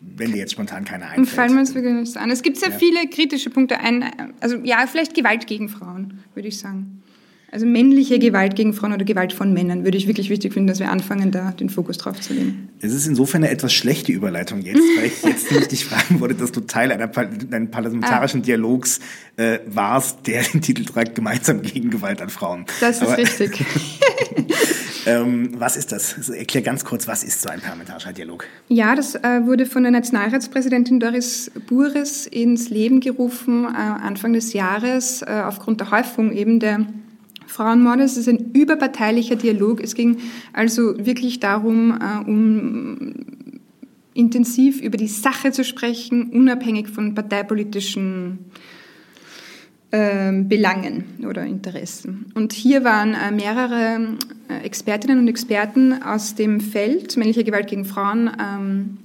wenn dir jetzt spontan keine einfällt. Fallen mir uns wirklich an. Es gibt sehr ja. viele kritische Punkte. Ein, also ja, vielleicht Gewalt gegen Frauen, würde ich sagen. Also männliche Gewalt gegen Frauen oder Gewalt von Männern würde ich wirklich wichtig finden, dass wir anfangen, da den Fokus drauf zu legen. Es ist insofern eine etwas schlechte Überleitung jetzt, weil ich jetzt nicht dich fragen wollte, dass du Teil einer, eines parlamentarischen ah. Dialogs äh, warst, der den Titel trägt, gemeinsam gegen Gewalt an Frauen. Das ist Aber, richtig. ähm, was ist das? Also erklär ganz kurz, was ist so ein parlamentarischer Dialog? Ja, das äh, wurde von der Nationalratspräsidentin Doris Bures ins Leben gerufen, äh, Anfang des Jahres, äh, aufgrund der Häufung eben der Frauenmorde. Es ist ein überparteilicher Dialog. Es ging also wirklich darum, äh, um intensiv über die Sache zu sprechen, unabhängig von parteipolitischen ähm, Belangen oder Interessen. Und hier waren äh, mehrere äh, Expertinnen und Experten aus dem Feld männlicher Gewalt gegen Frauen, ähm,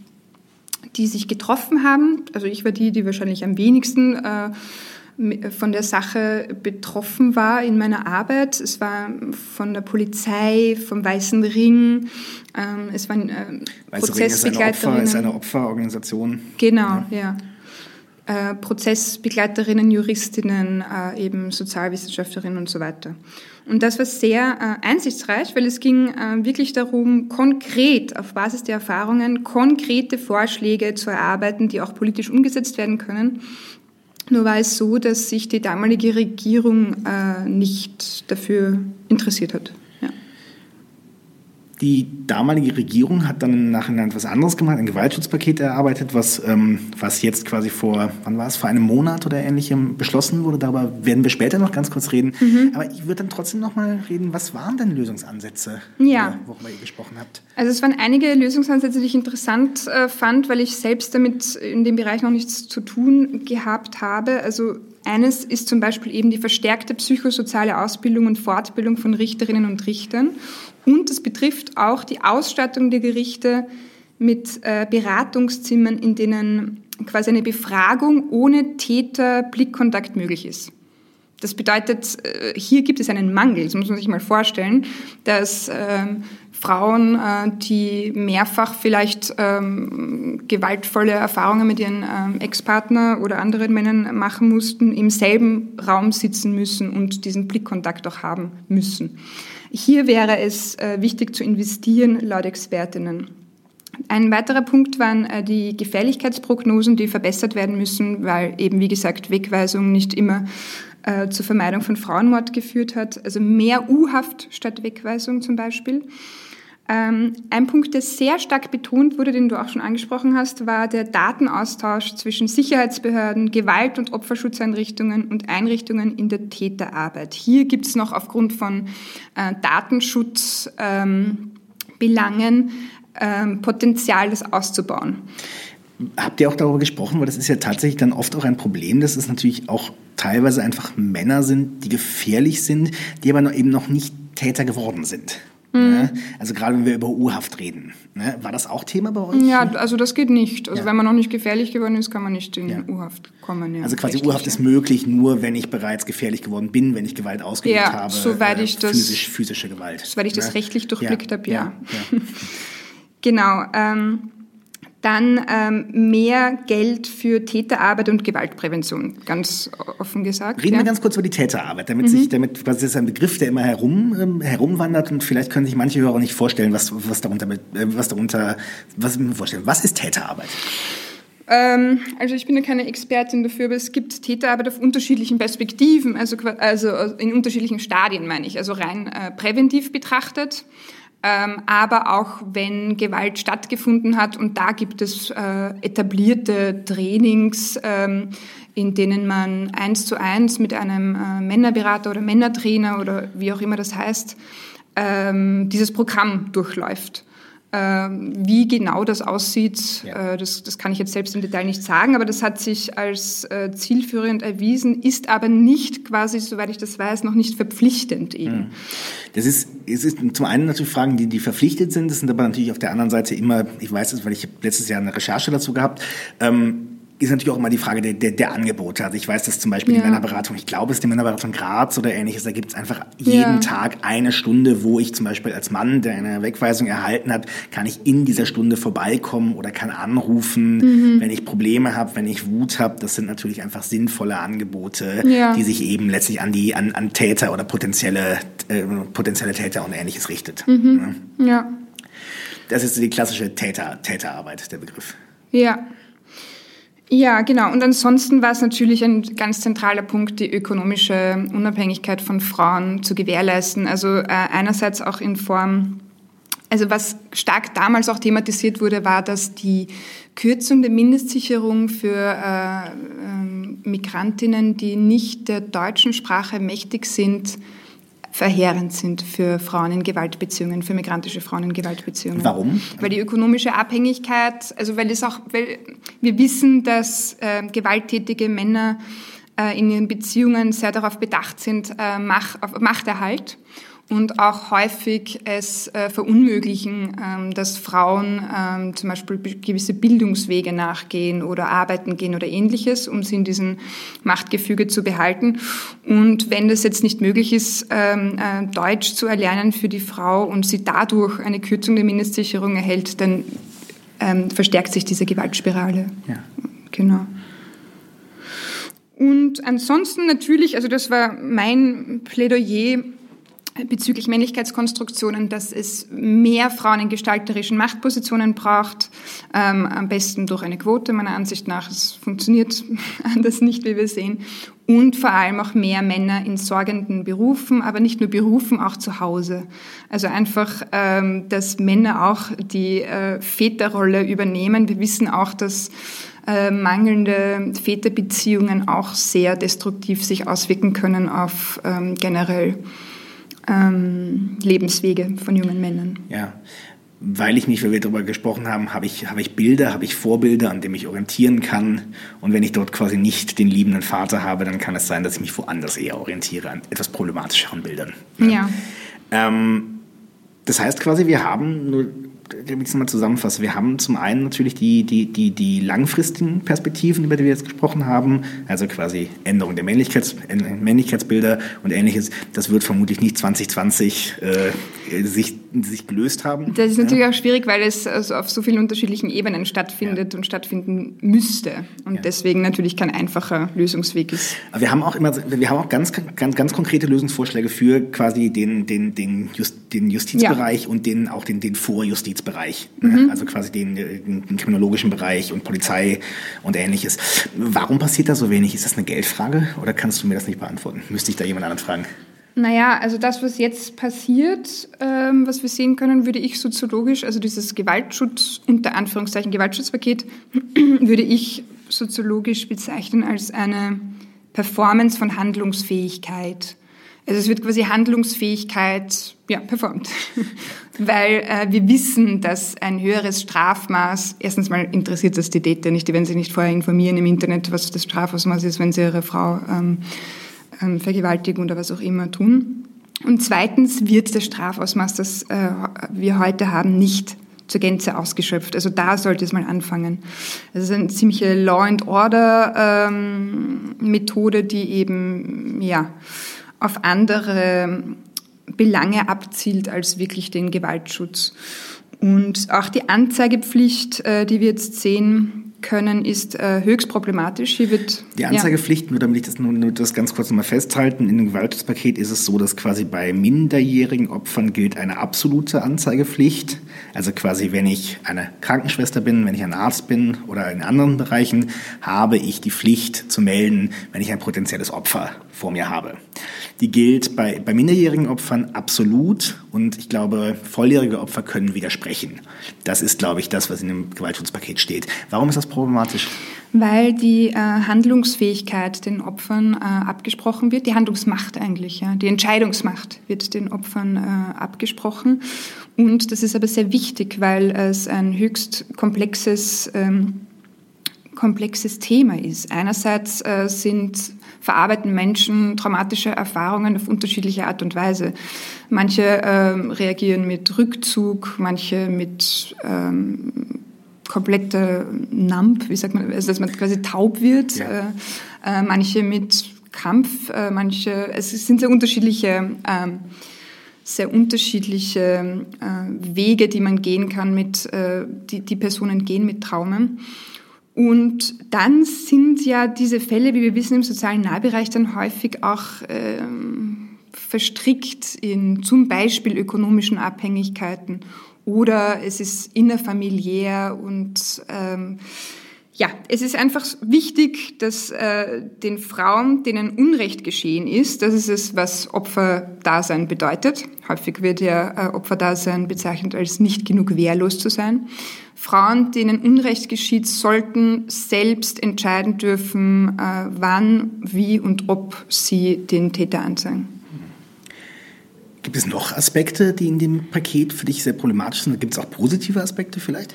die sich getroffen haben. Also ich war die, die wahrscheinlich am wenigsten von der Sache betroffen war in meiner Arbeit. Es war von der Polizei, vom Weißen Ring, ähm, es waren äh, Prozessbegleiterinnen. Ist eine, Opfer, ist eine Opferorganisation. Genau, ja. ja. Äh, Prozessbegleiterinnen, Juristinnen, äh, eben Sozialwissenschaftlerinnen und so weiter. Und das war sehr äh, einsichtsreich, weil es ging äh, wirklich darum, konkret auf Basis der Erfahrungen konkrete Vorschläge zu erarbeiten, die auch politisch umgesetzt werden können nur war es so, dass sich die damalige Regierung äh, nicht dafür interessiert hat. Die damalige Regierung hat dann im Nachhinein etwas anderes gemacht, ein Gewaltschutzpaket erarbeitet, was, ähm, was jetzt quasi vor, wann war es, vor einem Monat oder ähnlichem beschlossen wurde. Darüber werden wir später noch ganz kurz reden. Mhm. Aber ich würde dann trotzdem noch mal reden, was waren denn Lösungsansätze, ja. worüber ihr gesprochen habt? Also es waren einige Lösungsansätze, die ich interessant äh, fand, weil ich selbst damit in dem Bereich noch nichts zu tun gehabt habe. Also eines ist zum Beispiel eben die verstärkte psychosoziale Ausbildung und Fortbildung von Richterinnen und Richtern und es betrifft auch die Ausstattung der Gerichte mit äh, Beratungszimmern, in denen quasi eine Befragung ohne Täter-Blickkontakt möglich ist. Das bedeutet, äh, hier gibt es einen Mangel, das muss man sich mal vorstellen, dass ähm, Frauen, äh, die mehrfach vielleicht ähm, gewaltvolle Erfahrungen mit ihren ähm, Ex-Partner oder anderen Männern machen mussten, im selben Raum sitzen müssen und diesen Blickkontakt auch haben müssen. Hier wäre es äh, wichtig zu investieren, laut Expertinnen. Ein weiterer Punkt waren äh, die Gefährlichkeitsprognosen, die verbessert werden müssen, weil eben, wie gesagt, Wegweisung nicht immer äh, zur Vermeidung von Frauenmord geführt hat. Also mehr U-Haft statt Wegweisung zum Beispiel. Ähm, ein Punkt, der sehr stark betont wurde, den du auch schon angesprochen hast, war der Datenaustausch zwischen Sicherheitsbehörden, Gewalt- und Opferschutzeinrichtungen und Einrichtungen in der Täterarbeit. Hier gibt es noch aufgrund von äh, Datenschutzbelangen ähm, ähm, Potenzial, das auszubauen. Habt ihr auch darüber gesprochen, weil das ist ja tatsächlich dann oft auch ein Problem, dass es natürlich auch teilweise einfach Männer sind, die gefährlich sind, die aber noch eben noch nicht Täter geworden sind. Mhm. Ne? Also gerade wenn wir über U-Haft reden. Ne? War das auch Thema bei euch? Ja, also das geht nicht. Also ja. wenn man noch nicht gefährlich geworden ist, kann man nicht in ja. U-Haft kommen. Ja, also quasi U-Haft ist möglich, nur wenn ich bereits gefährlich geworden bin, wenn ich Gewalt ausgeübt ja, habe. Soweit äh, ich das, physisch, physische Gewalt. Soweit ich ne? das rechtlich durchblickt habe, ja. genau. Ähm, dann ähm, mehr Geld für Täterarbeit und Gewaltprävention, ganz offen gesagt. Reden ja. wir ganz kurz über die Täterarbeit, damit mhm. sich, damit, das ist ein Begriff, der immer herum, ähm, herumwandert und vielleicht können sich manche Hörer nicht vorstellen, was, was darunter, äh, was darunter, was vorstellen. Was ist Täterarbeit? Ähm, also ich bin ja keine Expertin dafür, aber es gibt Täterarbeit auf unterschiedlichen Perspektiven, also, also in unterschiedlichen Stadien meine ich, also rein äh, präventiv betrachtet aber auch wenn Gewalt stattgefunden hat. Und da gibt es äh, etablierte Trainings, ähm, in denen man eins zu eins mit einem äh, Männerberater oder Männertrainer oder wie auch immer das heißt, ähm, dieses Programm durchläuft. Ähm, wie genau das aussieht, ja. Äh, das, das, kann ich jetzt selbst im Detail nicht sagen, aber das hat sich als zielführend erwiesen, ist aber nicht quasi, soweit ich das weiß, noch nicht verpflichtend eben. Hm. Das ist, es ist zum einen natürlich Fragen, die, die verpflichtet sind, das sind aber natürlich auf der anderen Seite immer, ich weiß es, weil ich letztes Jahr eine Recherche dazu gehabt, ähm, ist natürlich auch immer die Frage der, der, der Angebote. Also ich weiß, dass zum Beispiel ja. die Männerberatung, ich glaube, es ist die Männerberatung Graz oder ähnliches, da gibt es einfach jeden ja. Tag eine Stunde, wo ich zum Beispiel als Mann, der eine Wegweisung erhalten hat, kann ich in dieser Stunde vorbeikommen oder kann anrufen, mhm. wenn ich Probleme habe, wenn ich Wut habe. Das sind natürlich einfach sinnvolle Angebote, ja. die sich eben letztlich an die an, an Täter oder potenzielle äh, potenzielle Täter und ähnliches richtet. Mhm. Ja. Das ist die klassische Täter Täterarbeit, der Begriff. Ja. Ja, genau. Und ansonsten war es natürlich ein ganz zentraler Punkt, die ökonomische Unabhängigkeit von Frauen zu gewährleisten. Also äh, einerseits auch in Form, also was stark damals auch thematisiert wurde, war, dass die Kürzung der Mindestsicherung für äh, äh, Migrantinnen, die nicht der deutschen Sprache mächtig sind, verheerend sind für Frauen in Gewaltbeziehungen, für migrantische Frauen in Gewaltbeziehungen. Warum? Weil die ökonomische Abhängigkeit, also weil es auch, weil wir wissen, dass äh, gewalttätige Männer äh, in ihren Beziehungen sehr darauf bedacht sind, äh, Macht, auf Machterhalt und auch häufig es äh, verunmöglichen, ähm, dass Frauen ähm, zum Beispiel gewisse Bildungswege nachgehen oder arbeiten gehen oder ähnliches, um sie in diesem Machtgefüge zu behalten. Und wenn das jetzt nicht möglich ist, ähm, äh, Deutsch zu erlernen für die Frau und sie dadurch eine Kürzung der Mindestsicherung erhält, dann ähm, verstärkt sich diese Gewaltspirale. Ja. Genau. Und ansonsten natürlich, also das war mein Plädoyer, bezüglich Männlichkeitskonstruktionen, dass es mehr Frauen in gestalterischen Machtpositionen braucht, ähm, am besten durch eine Quote meiner Ansicht nach. Es funktioniert anders nicht, wie wir sehen. Und vor allem auch mehr Männer in sorgenden Berufen, aber nicht nur Berufen, auch zu Hause. Also einfach, ähm, dass Männer auch die äh, Väterrolle übernehmen. Wir wissen auch, dass äh, mangelnde Väterbeziehungen auch sehr destruktiv sich auswirken können auf ähm, generell ähm, Lebenswege von jungen Männern. Ja, weil ich nicht, weil wir darüber gesprochen haben, habe ich, habe ich Bilder, habe ich Vorbilder, an denen ich orientieren kann. Und wenn ich dort quasi nicht den liebenden Vater habe, dann kann es sein, dass ich mich woanders eher orientiere, an etwas problematischeren Bildern. Ja. ja. Ähm, das heißt quasi, wir haben nur damit ich es mal zusammenfasse, wir haben zum einen natürlich die, die, die, die langfristigen Perspektiven, über die wir jetzt gesprochen haben, also quasi Änderung der Männlichkeits, Männlichkeitsbilder und ähnliches. Das wird vermutlich nicht 2020 äh, sich sich gelöst haben. Das ist natürlich ja. auch schwierig, weil es also auf so vielen unterschiedlichen Ebenen stattfindet ja. und stattfinden müsste und ja. deswegen natürlich kein einfacher Lösungsweg ist. Aber wir haben auch immer, wir haben auch ganz, ganz, ganz konkrete Lösungsvorschläge für quasi den, den, den, Just, den Justizbereich und den, auch den, den Vorjustizbereich. Ne? Mhm. Also quasi den, den kriminologischen Bereich und Polizei und ähnliches. Warum passiert da so wenig? Ist das eine Geldfrage oder kannst du mir das nicht beantworten? Müsste ich da jemand anderen fragen? Naja, also das, was jetzt passiert, ähm, was wir sehen können, würde ich soziologisch, also dieses Gewaltschutz, unter Anführungszeichen Gewaltschutzpaket, würde ich soziologisch bezeichnen als eine Performance von Handlungsfähigkeit. Also es wird quasi Handlungsfähigkeit ja, performt, weil äh, wir wissen, dass ein höheres Strafmaß, erstens mal interessiert das die Täter nicht, die werden sich nicht vorher informieren im Internet, was das Strafausmaß ist, wenn sie ihre Frau ähm, ähm, vergewaltigen oder was auch immer tun. Und zweitens wird das Strafausmaß, das äh, wir heute haben, nicht zur Gänze ausgeschöpft. Also da sollte es mal anfangen. Das ist eine ziemliche Law and Order ähm, die eben ja auf andere Belange abzielt als wirklich den Gewaltschutz. Und auch die Anzeigepflicht, äh, die wir jetzt sehen, können, ist äh, höchst problematisch. Hier wird, die Anzeigepflicht, ja. nur damit ich das, nur, das ganz kurz nochmal festhalten, in dem Gewaltschutzpaket ist es so, dass quasi bei minderjährigen Opfern gilt eine absolute Anzeigepflicht. Also quasi, wenn ich eine Krankenschwester bin, wenn ich ein Arzt bin oder in anderen Bereichen, habe ich die Pflicht zu melden, wenn ich ein potenzielles Opfer vor mir habe. Die gilt bei, bei minderjährigen Opfern absolut und ich glaube, volljährige Opfer können widersprechen. Das ist, glaube ich, das, was in dem Gewaltschutzpaket steht. Warum ist das problematisch? Weil die äh, Handlungsfähigkeit den Opfern äh, abgesprochen wird, die Handlungsmacht eigentlich, ja, die Entscheidungsmacht wird den Opfern äh, abgesprochen. Und das ist aber sehr wichtig, weil es ein höchst komplexes ähm, komplexes Thema ist. Einerseits äh, sind verarbeiten Menschen traumatische Erfahrungen auf unterschiedliche Art und Weise. Manche ähm, reagieren mit Rückzug, manche mit ähm, kompletter Nump, wie sagt man, also dass man quasi taub wird, ja. äh, äh, manche mit Kampf, äh, manche, es sind sehr unterschiedliche ähm, sehr unterschiedliche äh, Wege, die man gehen kann mit, äh, die, die Personen gehen mit Traumen. Und dann sind ja diese Fälle, wie wir wissen, im sozialen Nahbereich dann häufig auch ähm, verstrickt in zum Beispiel ökonomischen Abhängigkeiten oder es ist innerfamiliär und ähm, ja, es ist einfach wichtig, dass äh, den Frauen, denen Unrecht geschehen ist, das ist es, was Opferdasein bedeutet. Häufig wird ja äh, Opferdasein bezeichnet als nicht genug wehrlos zu sein. Frauen, denen Unrecht geschieht, sollten selbst entscheiden dürfen, äh, wann, wie und ob sie den Täter anzeigen. Gibt es noch Aspekte, die in dem Paket für dich sehr problematisch sind? Gibt es auch positive Aspekte vielleicht?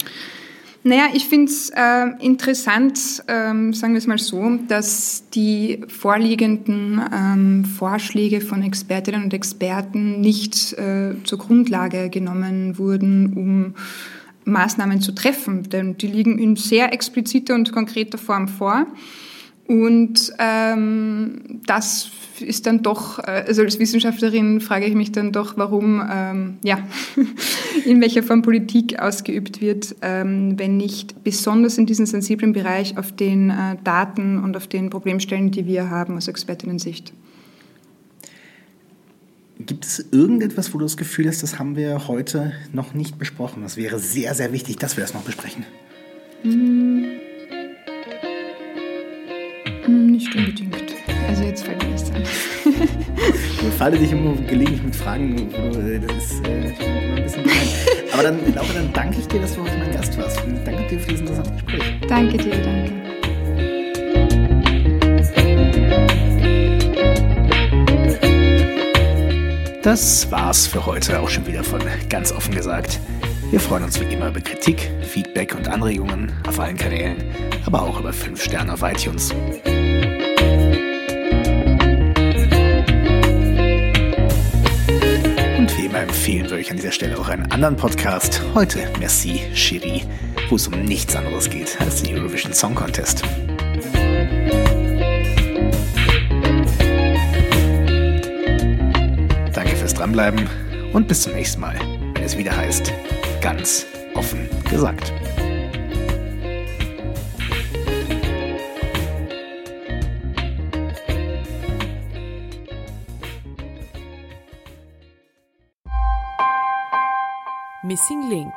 Naja, ich finde es äh, interessant, ähm, sagen wir es mal so, dass die vorliegenden ähm, Vorschläge von Expertinnen und Experten nicht äh, zur Grundlage genommen wurden, um Maßnahmen zu treffen, denn die liegen in sehr expliziter und konkreter Form vor. Und ähm, das ist dann doch, äh, also als Wissenschaftlerin frage ich mich dann doch, warum, ähm, ja, in welcher Form Politik ausgeübt wird, ähm, wenn nicht besonders in diesem sensiblen Bereich auf den äh, Daten und auf den Problemstellen, die wir haben aus Expertinnen-Sicht. Gibt es irgendetwas, wo du das Gefühl hast, das haben wir heute noch nicht besprochen? Das wäre sehr, sehr wichtig, dass wir das noch besprechen. Hm. Nicht unbedingt. Also jetzt fällt mir nichts an. ich falle dich immer gelegentlich mit Fragen, äh, das ist äh, immer ein bisschen gemein. Aber dann, Laura, dann danke ich dir, dass du heute mein Gast warst. Danke dir für dieses interessante Gespräch. Danke dir, danke. Das war's für heute auch schon wieder von ganz offen gesagt. Wir freuen uns wie immer über Kritik, Feedback und Anregungen auf allen Kanälen, aber auch über 5 Sterne auf iTunes. Empfehlen wir euch an dieser Stelle auch einen anderen Podcast. Heute Merci Cherie, wo es um nichts anderes geht als den Eurovision Song Contest. dranbleiben und bis zum nächsten Mal wenn es wieder heißt, ganz offen gesagt. Link